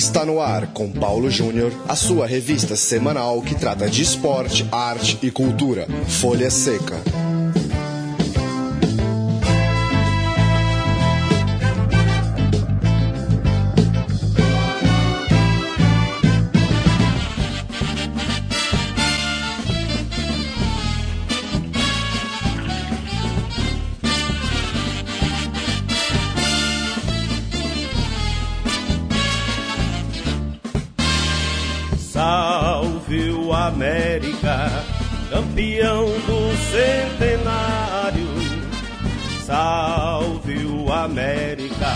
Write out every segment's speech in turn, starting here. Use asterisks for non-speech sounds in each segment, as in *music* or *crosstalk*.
Está no ar com Paulo Júnior, a sua revista semanal que trata de esporte, arte e cultura. Folha Seca. O América, campeão do centenário. Salve o América,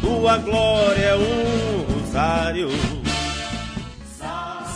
tua glória é um rosário.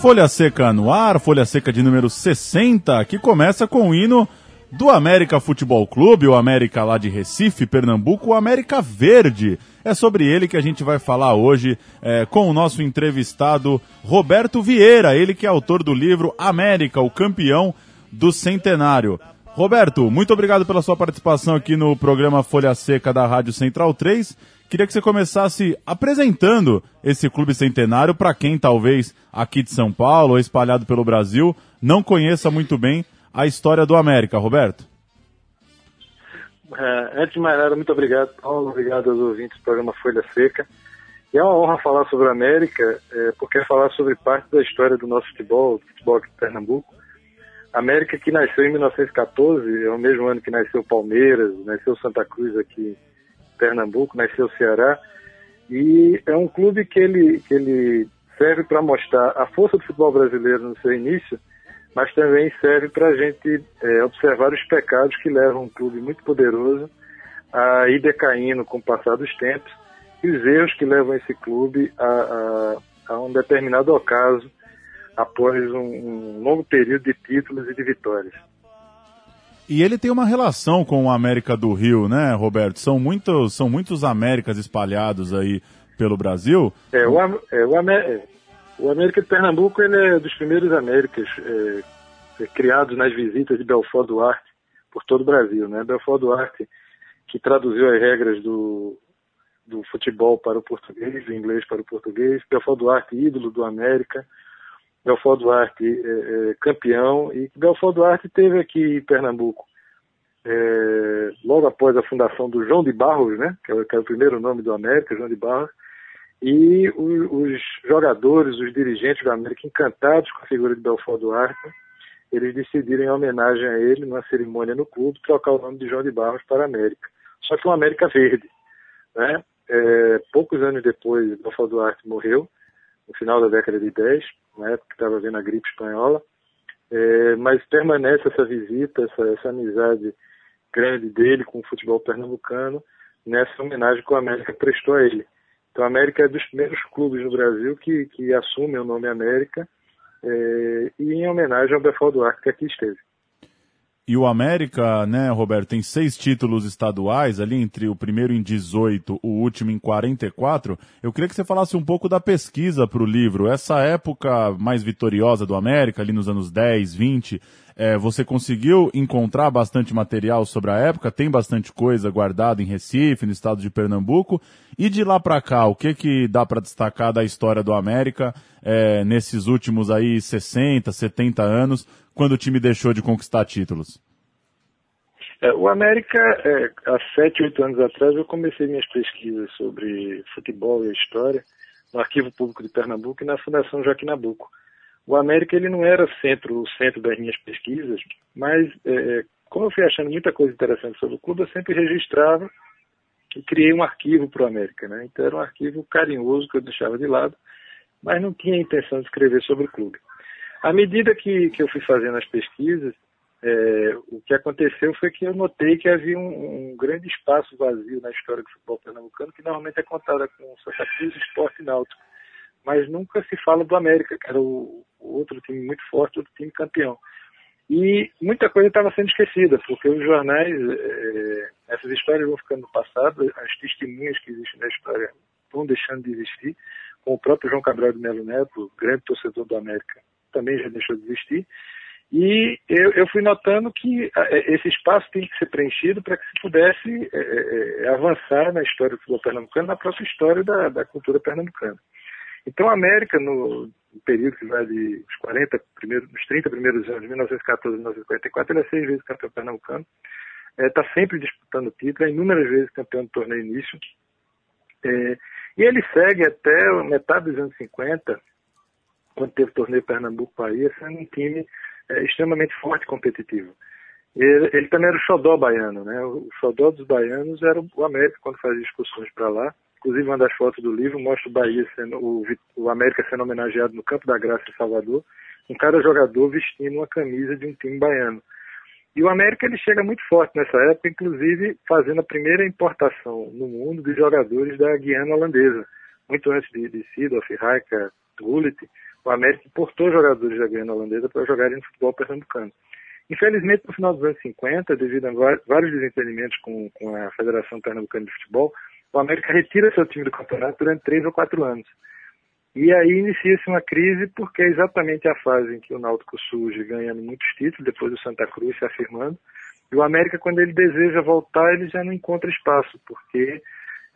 Folha Seca no ar, Folha Seca de número 60, que começa com o hino do América Futebol Clube, o América lá de Recife, Pernambuco, o América Verde. É sobre ele que a gente vai falar hoje é, com o nosso entrevistado Roberto Vieira, ele que é autor do livro América, o campeão do centenário. Roberto, muito obrigado pela sua participação aqui no programa Folha Seca da Rádio Central 3. Queria que você começasse apresentando esse clube centenário para quem talvez aqui de São Paulo espalhado pelo Brasil não conheça muito bem a história do América, Roberto. É, antes de mais nada, muito obrigado, Paulo. Obrigado aos ouvintes do programa Folha Seca. E é uma honra falar sobre a América, é, porque é falar sobre parte da história do nosso futebol, do futebol aqui de Pernambuco. América que nasceu em 1914, é o mesmo ano que nasceu Palmeiras, nasceu Santa Cruz aqui em Pernambuco, nasceu Ceará. E é um clube que ele, que ele serve para mostrar a força do futebol brasileiro no seu início, mas também serve para a gente é, observar os pecados que levam um clube muito poderoso a ir decaindo com o passar dos tempos e os erros que levam esse clube a, a, a um determinado ocaso após um, um, longo período de títulos e de vitórias. E ele tem uma relação com o América do Rio, né, Roberto? São muitos, são muitos Américas espalhados aí pelo Brasil. É, o, é, o, o América de Pernambuco ele é dos primeiros Américas é, é, criados nas visitas de Belfort Duarte por todo o Brasil. Né? Belfort Duarte, que traduziu as regras do, do futebol para o português, do inglês para o português. Belfort Duarte, ídolo do América. Belfort Duarte, é, é, campeão. E Belfort Duarte teve aqui em Pernambuco, é, logo após a fundação do João de Barros, né? que, é, que é o primeiro nome do América, João de Barros e os, os jogadores, os dirigentes do América, encantados com a figura de Belfort Duarte, eles decidiram, em homenagem a ele, numa cerimônia no clube, trocar o nome de João de Barros para América. Só que um América Verde. Né? É, poucos anos depois, Belfort Duarte morreu, no final da década de 10, na época que estava vendo a gripe espanhola, é, mas permanece essa visita, essa, essa amizade grande dele com o futebol pernambucano, nessa homenagem que o América prestou a ele. Então, a América é dos primeiros clubes no Brasil que, que assumem o nome América é, e em homenagem ao Befal Duarte que aqui esteve. E o América, né, Roberto, tem seis títulos estaduais, ali entre o primeiro em 18, o último em 44. Eu queria que você falasse um pouco da pesquisa para o livro. Essa época mais vitoriosa do América, ali nos anos 10, 20, é, você conseguiu encontrar bastante material sobre a época? Tem bastante coisa guardada em Recife, no estado de Pernambuco. E de lá para cá, o que que dá para destacar da história do América é, nesses últimos aí 60, 70 anos, quando o time deixou de conquistar títulos? É, o América, é, há 7, 8 anos atrás, eu comecei minhas pesquisas sobre futebol e história no Arquivo Público de Pernambuco e na Fundação Joaquim Nabuco o América ele não era centro, o centro das minhas pesquisas, mas é, como eu fui achando muita coisa interessante sobre o clube, eu sempre registrava e criei um arquivo para o América, né? Então era um arquivo carinhoso que eu deixava de lado, mas não tinha intenção de escrever sobre o clube. À medida que, que eu fui fazendo as pesquisas, é, o que aconteceu foi que eu notei que havia um, um, grande espaço vazio na história do futebol pernambucano, que normalmente é contada com Santa Cruz, Esporte e Náutico mas nunca se fala do América, que era o, o outro time muito forte, outro time campeão. E muita coisa estava sendo esquecida, porque os jornais, é, essas histórias vão ficando no passado, as testemunhas que existem na história vão deixando de existir, como o próprio João Cabral de Melo Neto, grande torcedor do América, também já deixou de existir. E eu, eu fui notando que esse espaço tem que ser preenchido para que se pudesse é, é, avançar na história do futebol pernambucano, na própria história da, da cultura pernambucana. Então a América, no período que vai de os 40 primeiros, os 30 primeiros anos, de 1914 a 1944, ele é seis vezes campeão pernambucano, está é, sempre disputando título, é inúmeras vezes campeão do torneio início. É, e ele segue até metade dos anos 50, quando teve o torneio Pernambuco-Bahia, sendo um time é, extremamente forte e competitivo. Ele, ele, também era o xodó baiano, né? O xodó dos baianos era o América quando fazia excursões para lá. Inclusive, uma das fotos do livro mostra o Bahia sendo, o, o América sendo homenageado no Campo da Graça em Salvador, com cada jogador vestindo uma camisa de um time baiano. E o América ele chega muito forte nessa época, inclusive fazendo a primeira importação no mundo de jogadores da Guiana holandesa. Muito antes de, de Sidorf, Rijka, Gullit, o América importou jogadores da Guiana holandesa para jogarem no futebol pernambucano. Infelizmente, no final dos anos 50, devido a vários desentendimentos com, com a Federação Pernambucana de Futebol, o América retira seu time do campeonato durante três ou quatro anos. E aí inicia-se uma crise, porque é exatamente a fase em que o Náutico surge ganhando muitos títulos, depois o Santa Cruz se afirmando. E o América, quando ele deseja voltar, ele já não encontra espaço, porque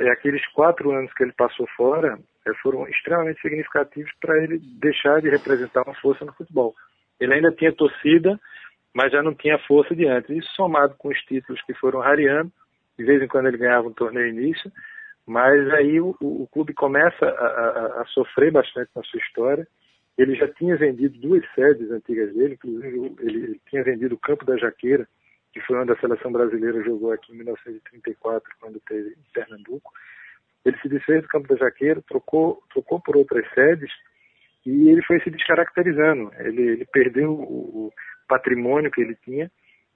é, aqueles quatro anos que ele passou fora foram extremamente significativos para ele deixar de representar uma força no futebol. Ele ainda tinha torcida, mas já não tinha força de antes. Isso somado com os títulos que foram rareando, de vez em quando ele ganhava um torneio início, mas aí o, o clube começa a, a, a, sofrer bastante na sua história. Ele já tinha vendido duas sedes antigas dele, inclusive ele, ele tinha vendido o Campo da Jaqueira, que foi onde a seleção brasileira jogou aqui em 1934, quando teve em Pernambuco. Ele se desfez do Campo da Jaqueira, trocou, trocou por outras sedes e ele foi se descaracterizando. Ele, ele perdeu o, o patrimônio que ele tinha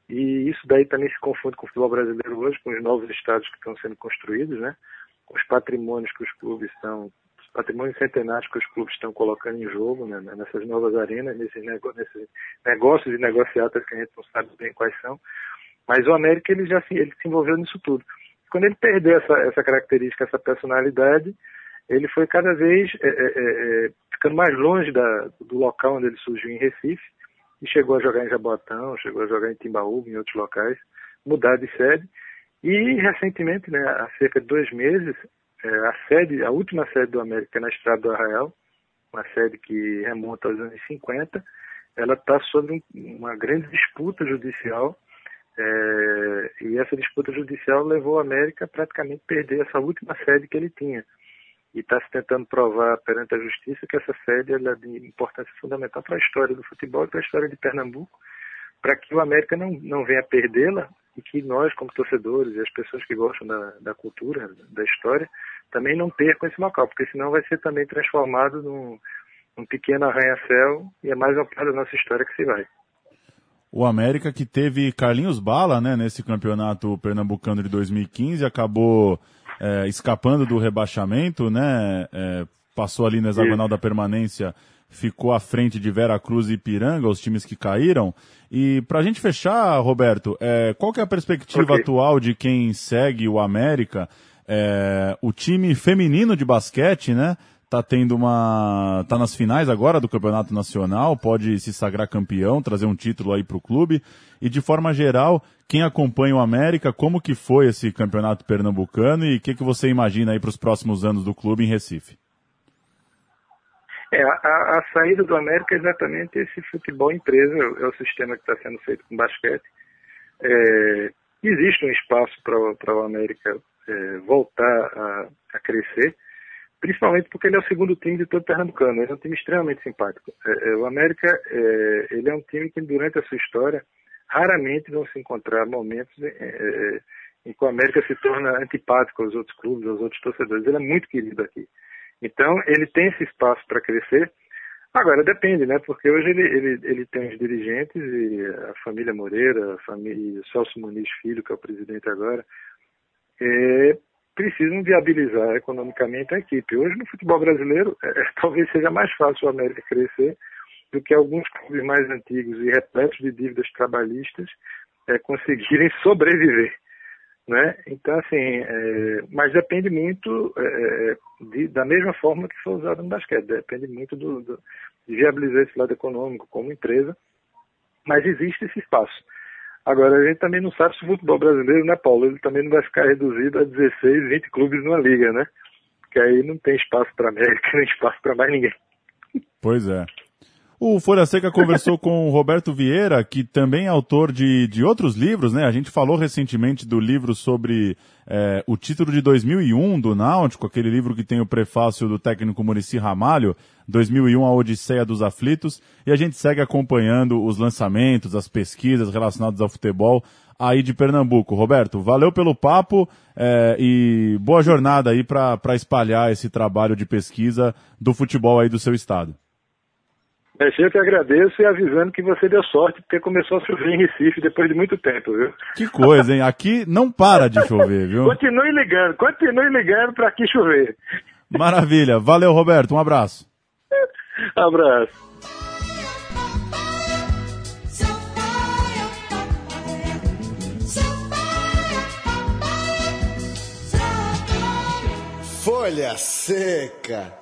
e isso daí também se confunde com o futebol brasileiro hoje, com os novos estados que estão sendo construídos, né? Os patrimônios que os clubes estão, os patrimônios centenários que os clubes estão colocando em jogo né? nessas novas arenas, nesses, nego nesses negócios e negociatas que a gente não sabe bem quais são. Mas o América ele já se, ele se envolveu nisso tudo. Quando ele perdeu essa, essa característica, essa personalidade, ele foi cada vez é, é, é, é ficando mais longe da, do local onde ele surgiu em Recife e chegou a jogar em Jabotão, chegou a jogar em Timbaúba, em outros locais, mudar de sede. E recentemente, né, há cerca de dois meses, é, a sede, a última sede do América na Estrada do Arraial, uma sede que remonta aos anos 50, ela está sob um, uma grande disputa judicial é, e essa disputa judicial levou a América a praticamente perder essa última sede que ele tinha e está se tentando provar perante a justiça que essa sede é de importância fundamental para a história do futebol e para a história de Pernambuco, para que o América não, não venha perdê-la e que nós, como torcedores e as pessoas que gostam da, da cultura, da história, também não percam esse local, porque senão vai ser também transformado num, num pequeno arranha-céu e é mais uma parte da nossa história que se vai. O América que teve Carlinhos Bala, né, nesse campeonato pernambucano de 2015, acabou é, escapando do rebaixamento, né? É, passou ali no hexagonal da permanência, ficou à frente de Vera Cruz e Piranga, os times que caíram. E para a gente fechar, Roberto, é, qual que é a perspectiva okay. atual de quem segue o América? É, o time feminino de basquete, né? Tá tendo uma. tá nas finais agora do Campeonato Nacional, pode se sagrar campeão, trazer um título aí para o clube. E de forma geral, quem acompanha o América, como que foi esse campeonato pernambucano e o que, que você imagina aí para os próximos anos do clube em Recife? É, a, a, saída do América é exatamente esse futebol empresa, é o sistema que está sendo feito com basquete. É, existe um espaço para o América é, voltar a, a crescer principalmente porque ele é o segundo time de todo pernambucano. Ele é um time extremamente simpático. É, é, o América, é, ele é um time que durante a sua história raramente vão se encontrar momentos é, é, em que o América se torna antipático aos outros clubes, aos outros torcedores. Ele é muito querido aqui. Então, ele tem esse espaço para crescer. Agora, depende, né? Porque hoje ele, ele, ele tem os dirigentes e a família Moreira, a família Celso Muniz Filho, que é o presidente agora, é, precisam viabilizar economicamente a equipe. Hoje, no futebol brasileiro, é, é, talvez seja mais fácil o América crescer do que alguns clubes mais antigos e repletos de dívidas trabalhistas é, conseguirem sobreviver. Né? Então, assim, é, mas depende muito é, é, de, da mesma forma que foi usado no basquete, depende muito do, do, de viabilizar esse lado econômico como empresa, mas existe esse espaço. Agora, a gente também não sabe se o futebol brasileiro, né, Paulo? Ele também não vai ficar reduzido a 16, 20 clubes numa liga, né? porque aí não tem espaço para América, *laughs* nem espaço para mais ninguém. Pois é. O Folha Seca conversou com o Roberto Vieira, que também é autor de, de outros livros, né? A gente falou recentemente do livro sobre é, o título de 2001 do Náutico, aquele livro que tem o prefácio do técnico Murici Ramalho, 2001 A Odisseia dos Aflitos, e a gente segue acompanhando os lançamentos, as pesquisas relacionadas ao futebol aí de Pernambuco. Roberto, valeu pelo papo é, e boa jornada aí para espalhar esse trabalho de pesquisa do futebol aí do seu estado. É, eu que agradeço e avisando que você deu sorte porque começou a chover em Recife depois de muito tempo, viu? Que coisa, hein? Aqui não para de chover, viu? continue ligando, continue ligando para aqui chover. Maravilha. Valeu, Roberto. Um abraço. abraço. Folha Seca.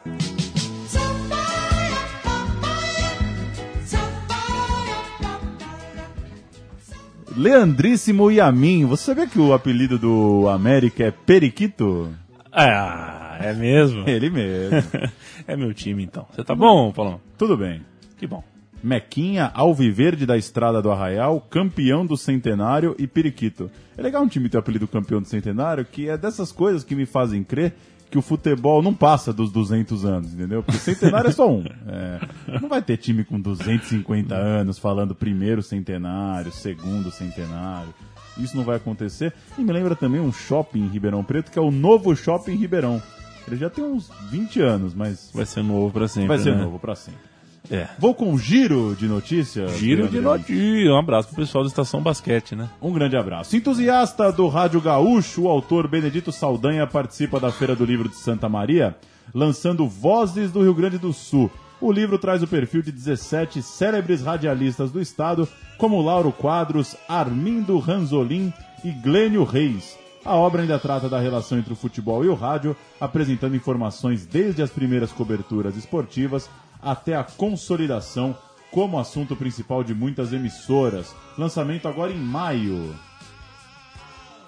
Leandríssimo Yamin. Você sabia que o apelido do América é Periquito? Ah, é mesmo? Ele mesmo. *laughs* é meu time, então. Você tá bom, Paulão? Tudo bem. Que bom. Mequinha, Alviverde da Estrada do Arraial, campeão do Centenário e Periquito. É legal um time ter o apelido campeão do Centenário, que é dessas coisas que me fazem crer que o futebol não passa dos 200 anos, entendeu? Porque centenário é só um. É, não vai ter time com 250 anos falando primeiro centenário, segundo centenário. Isso não vai acontecer. E me lembra também um shopping em Ribeirão Preto, que é o novo shopping Ribeirão. Ele já tem uns 20 anos, mas. Vai ser novo para sempre. Vai ser né? novo para sempre. É. Vou com um giro de notícias. Giro de notícias. Um abraço pro pessoal da Estação Basquete, né? Um grande abraço. Entusiasta do Rádio Gaúcho, o autor Benedito Saldanha participa da Feira do Livro de Santa Maria, lançando Vozes do Rio Grande do Sul. O livro traz o perfil de 17 célebres radialistas do estado, como Lauro Quadros, Armindo Ranzolin e Glênio Reis. A obra ainda trata da relação entre o futebol e o rádio, apresentando informações desde as primeiras coberturas esportivas até a consolidação como assunto principal de muitas emissoras. Lançamento agora em maio.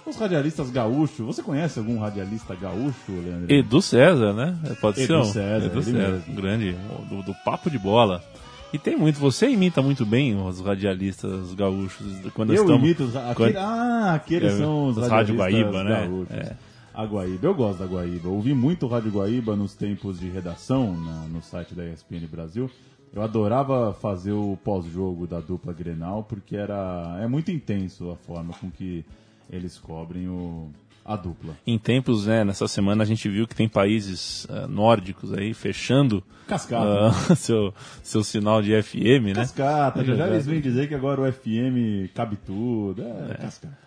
Os radialistas gaúchos, você conhece algum radialista gaúcho, Leandro? Edu César, né? Pode Edu ser um. César, Edu César, mesmo. grande, do, do papo de bola. E tem muito, você imita muito bem os radialistas gaúchos. Quando Eu estamos, imito. Aquele... quando- Ah, aqueles É, são os os Rádio radialistas Guaíba, né? gaúchos. É. A Guaíba, eu gosto da Guaíba. Eu ouvi muito Rádio Guaíba nos tempos de redação na- no site da ESPN Brasil. Eu adorava fazer o pós-jogo da dupla Grenal, porque era é muito intenso a forma com que eles cobrem o, a dupla. Em tempos, né, nessa semana a gente viu que tem países ah, nórdicos aí fechando Cascata. ah, *laughs* seu, seu sinal de FM, né? Cascata, já, já É eles vêm dizer que agora o FM cabe tudo. É, cascata.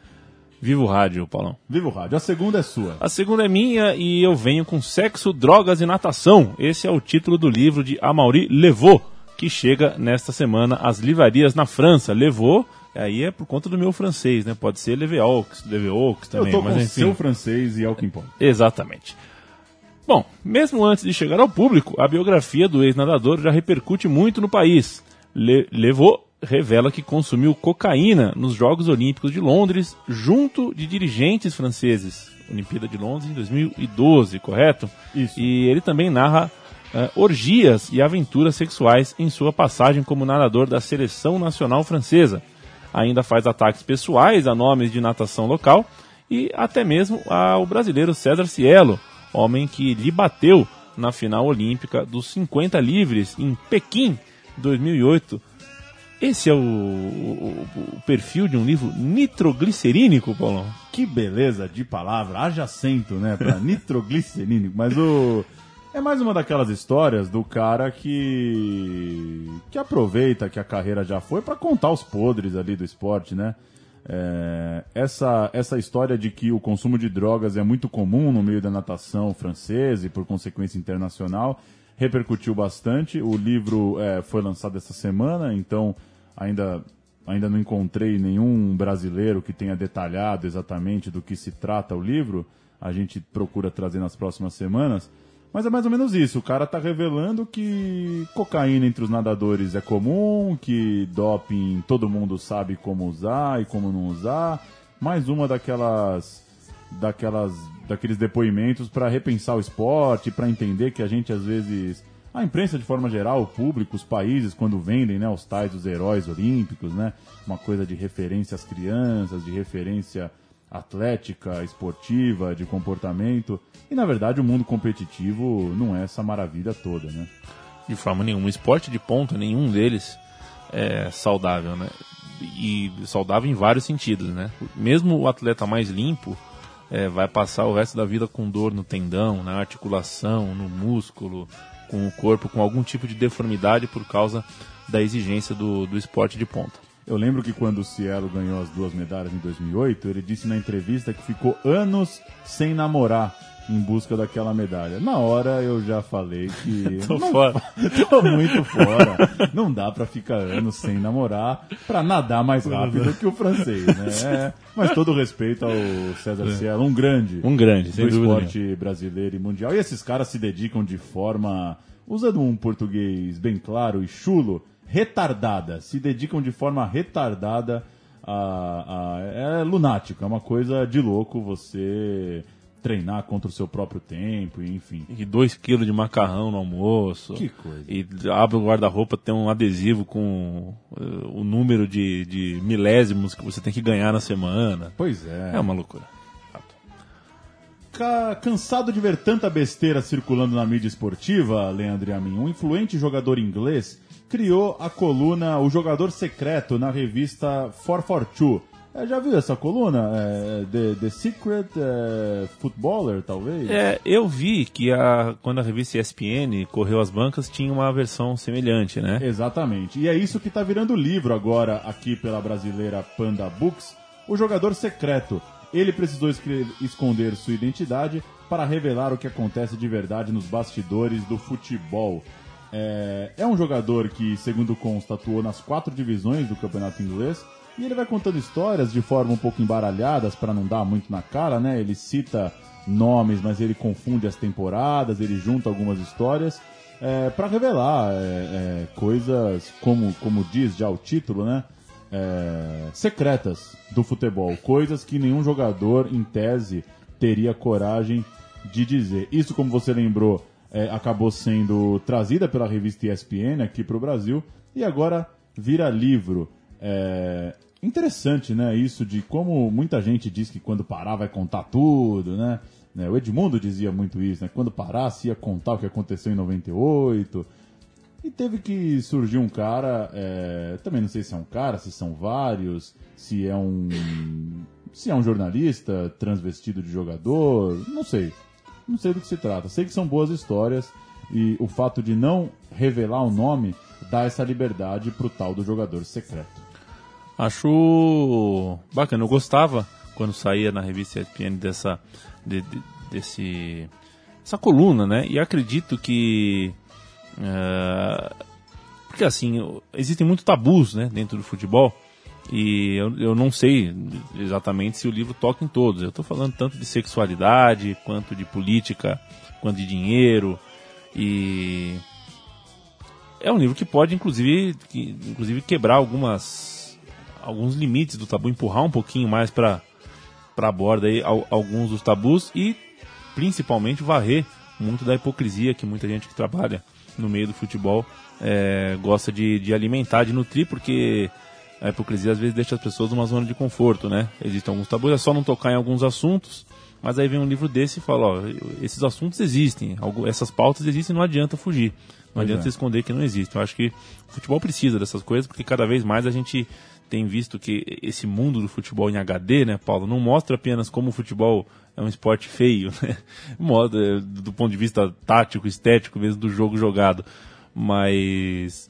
Viva o rádio, Paulão. Viva o rádio. A segunda é sua. A segunda é minha e eu venho com Sexo, Drogas e Natação. Esse é o título do livro de Amaury Levaux, que chega nesta semana às livrarias na França. Levaux, aí é por conta do meu francês, né? Pode ser Leveaux, Leveaux também, eu tô mas com enfim. seu francês e é o que importa. Exatamente. Bom, mesmo antes de chegar ao público, a biografia do ex-nadador já repercute muito no país. Le Levaux revela que consumiu cocaína nos Jogos Olímpicos de Londres, junto de dirigentes franceses. Olimpíada de Londres em 2012, correto? Isso. E ele também narra eh, orgias e aventuras sexuais em sua passagem como nadador da seleção nacional francesa. Ainda faz ataques pessoais a nomes de natação local e até mesmo ao brasileiro César Cielo, homem que lhe bateu na final olímpica dos 50 livres em Pequim, 2008. Esse é o, o- o perfil de um livro nitroglicerínico, Paulão? Que beleza de palavra, haja acento, né, pra *laughs* nitroglicerínico. Mas o... É mais uma daquelas histórias do cara que... que aproveita que a carreira já foi pra contar os podres ali do esporte, né? É, essa, essa história de que o consumo de drogas é muito comum no meio da natação francesa e, por consequência, internacional, repercutiu bastante. O livro é, foi lançado essa semana, então ainda, ainda não encontrei nenhum brasileiro que tenha detalhado exatamente do que se trata o livro. A gente procura trazer nas próximas semanas. Mas é mais ou menos isso. O cara tá revelando que cocaína entre os nadadores é comum, que doping todo mundo sabe como usar e como não usar. Mais uma daquelas daquelas, daqueles depoimentos para repensar o esporte, para entender que a gente às vezes a imprensa de forma geral, o público, os países, quando vendem né, os tais dos heróis olímpicos, né, uma coisa de referência às crianças, de referência atlética, esportiva, de comportamento. E na verdade o mundo competitivo não é essa maravilha toda, né? De forma nenhuma. Esporte de ponta, nenhum deles é saudável, né? E saudável em vários sentidos, né? Mesmo o atleta mais limpo é, vai passar o resto da vida com dor no tendão, na articulação, no músculo, com o corpo com algum tipo de deformidade por causa da exigência do, do esporte de ponta. Eu lembro que quando o Cielo ganhou as duas medalhas em 2008, ele disse na entrevista que ficou anos sem namorar em busca daquela medalha. Na hora eu já falei que *laughs* Tô não- fora. tô muito fora. Não dá pra ficar anos sem namorar pra nadar mais rápido que o francês, né? *laughs* É, mas todo respeito ao César Cielo, um grande Um grande, sem do esporte brasileiro e mundial. E esses caras se dedicam de forma, usando um português bem claro e chulo, retardada. Se dedicam de forma retardada a, a- é lunático, é uma coisa de louco você treinar contra o seu próprio tempo, enfim. E 2 kg de macarrão no almoço. Que coisa. E abre o guarda-roupa, tem um adesivo com eh, o número de, de milésimos que você tem que ganhar na semana. Pois é. É uma loucura. Ca- Cansado de ver tanta besteira circulando na mídia esportiva, Leandro e a mim, um influente jogador inglês criou a coluna O Jogador Secreto na revista 442. É, já viu essa coluna? É, The, The Secret é, Footballer, talvez? É, eu vi que a, quando a revista ESPN correu as bancas, tinha uma versão semelhante, né? Exatamente. E é isso que está virando livro agora aqui pela brasileira Panda Books, O Jogador Secreto. Ele precisou esconder sua identidade para revelar o que acontece de verdade nos bastidores do futebol. É, é um jogador que, segundo consta, atuou nas quatro divisões do campeonato inglês e ele vai contando histórias de forma um pouco embaralhadas para não dar muito na cara, né? Ele cita nomes, mas ele confunde as temporadas, ele junta algumas histórias é, para revelar é, é, coisas, como, como diz já o título, né? É, secretas do futebol, coisas que nenhum jogador, em tese, teria coragem de dizer. Isso, como você lembrou, é, acabou sendo trazida pela revista ESPN aqui para o Brasil e agora vira livro. É, interessante, né? Isso de como muita gente diz que quando parar vai contar tudo, né? Né, O Edmundo dizia muito isso, né? Quando parasse ia contar o que aconteceu em 98. E teve que surgir um cara, é, também não sei se é um cara, se são vários, se é um. se é um jornalista transvestido de jogador, não sei. Não sei do que se trata. Sei que são boas histórias e o fato de não revelar o nome dá essa liberdade pro tal do jogador secreto. Acho bacana. Eu gostava quando saía na revista ESPN dessa de- de- desse essa coluna, né? E acredito que é, porque assim existem muitos tabus, né, dentro do futebol. E eu, eu não sei exatamente se o livro toca em todos. Eu estou falando tanto de sexualidade, quanto de política, quanto de dinheiro. E é um livro que pode, inclusive, que- inclusive quebrar algumas, alguns limites do tabu, empurrar um pouquinho mais para a borda aí, al- alguns dos tabus e principalmente varrer muito da hipocrisia que muita gente que trabalha no meio do futebol é, gosta de, de alimentar, de nutrir, porque a hipocrisia às vezes deixa as pessoas numa zona de conforto, né? Existem alguns tabus, é só não tocar em alguns assuntos, mas aí vem um livro desse e fala, ó, esses assuntos existem, essas pautas existem, não adianta fugir. Não Pois adianta é. esconder que não existe. Eu acho que o futebol precisa dessas coisas, porque cada vez mais a gente tem visto que esse mundo do futebol em HD, né, Paulo, não mostra apenas como o futebol é um esporte feio, *laughs* né? Moda, do ponto de vista tático, estético mesmo do jogo jogado. Mas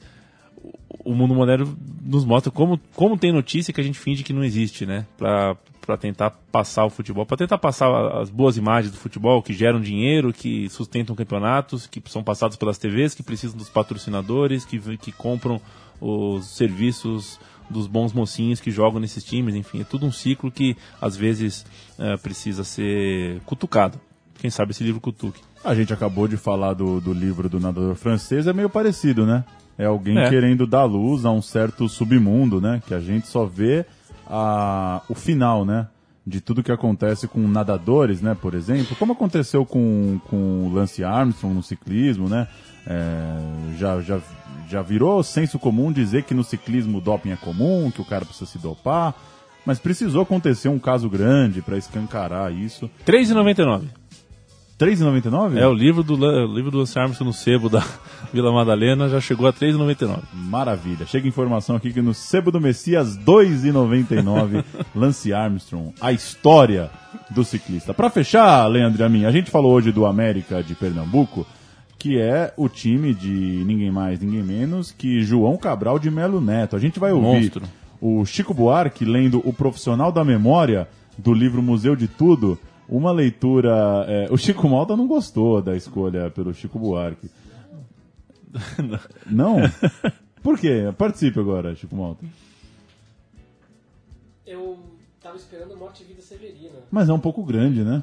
o mundo moderno nos mostra como, como tem notícia que a gente finge que não existe, né? Pra, pra tentar passar o futebol, pra tentar passar as boas imagens do futebol que geram dinheiro, que sustentam campeonatos, que são passados pelas TVs, que precisam dos patrocinadores, que, que compram os serviços dos bons mocinhos que jogam nesses times, enfim, é tudo um ciclo que às vezes eh, precisa ser cutucado. Quem sabe esse livro cutuque. A gente acabou de falar do, do livro do nadador francês, é meio parecido, né? É alguém É. querendo dar luz a um certo submundo, né? Que a gente só vê a, o final, né? de tudo que acontece com nadadores, né, por exemplo, como aconteceu com, com o Lance Armstrong no ciclismo, né? É, já, já, já virou senso comum dizer que no ciclismo o doping é comum, que o cara precisa se dopar, mas precisou acontecer um caso grande para escancarar isso. 3,99. 3,99? É, o livro do, o livro do Lance Armstrong no sebo da *laughs* Vila Madalena já chegou a 3,99. Maravilha. Chega informação aqui que no sebo do Messias, 2,99, *laughs* Lance Armstrong, a história do ciclista. Para fechar, Leandro a mim, a gente falou hoje do América de Pernambuco, que é o time de ninguém mais, ninguém menos que João Cabral de Melo Neto. A gente vai ouvir Monstro. o Chico Buarque lendo O Profissional da Memória do livro Museu de Tudo, uma leitura. é, o Chico Malta não gostou da escolha pelo Chico Buarque. *laughs* Não? Por quê? Participe agora, Chico Malta. Eu tava esperando Morte e Vida Severina. Mas é um pouco grande, né?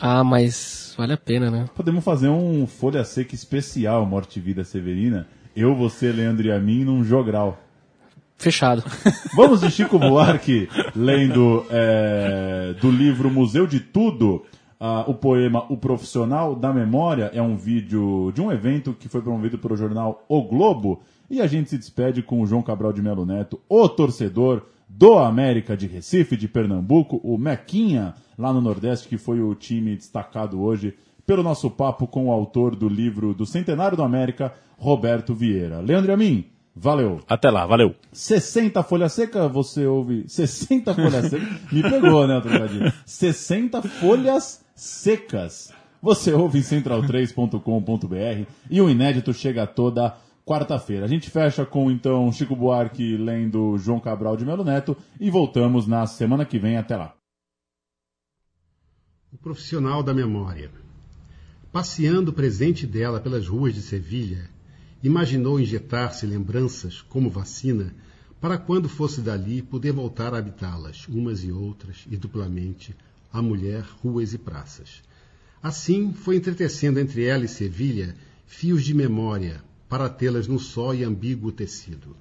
Ah, mas vale a pena, né? Podemos fazer um Folha Seca especial Morte e Vida Severina. Eu, você, Leandro e a mim num jogral. Fechado. *laughs* Vamos de Chico Buarque lendo é, do livro Museu de Tudo, ah, o poema O Profissional da Memória. É um vídeo de um evento que foi promovido pelo jornal O Globo. E a gente se despede com o João Cabral de Melo Neto, o torcedor do América de Recife, de Pernambuco, o Mequinha, lá no Nordeste, que foi o time destacado hoje pelo nosso papo com o autor do livro do Centenário do América, Roberto Vieira. Leandro a mim, valeu! Até lá, valeu. 60 folha seca, você ouve. 60 folhas secas. *laughs* Me pegou, né, o trocadilho? 60 folhas secas. Você ouve em central3.com.br e o inédito chega toda quarta-feira. A gente fecha com então Chico Buarque lendo João Cabral de Melo Neto e voltamos na semana que vem. Até lá. O profissional da memória. Passeando presente dela pelas ruas de Sevilha, imaginou injetar-se lembranças como vacina para quando fosse dali poder voltar a habitá-las, umas e outras, e duplamente, a mulher, ruas e praças. Assim, foi entretecendo entre ela e Sevilha fios de memória para tê-las no só e ambíguo tecido.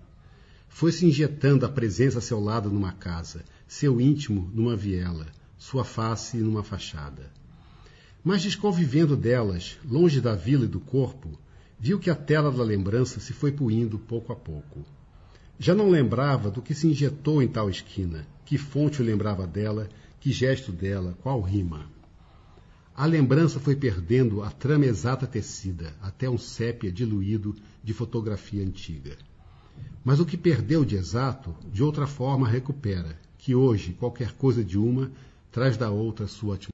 Foi-se injetando a presença a seu lado numa casa, seu íntimo numa viela, sua face numa fachada. Mas desconvivendo delas, longe da vila e do corpo, viu que a tela da lembrança se foi puindo pouco a pouco. Já não lembrava do que se injetou em tal esquina, que fonte o lembrava dela, que gesto dela, qual rima. A lembrança foi perdendo a trama exata tecida, até um sépia diluído de fotografia antiga. Mas o que perdeu de exato, de outra forma recupera, que hoje qualquer coisa de uma traz da outra sua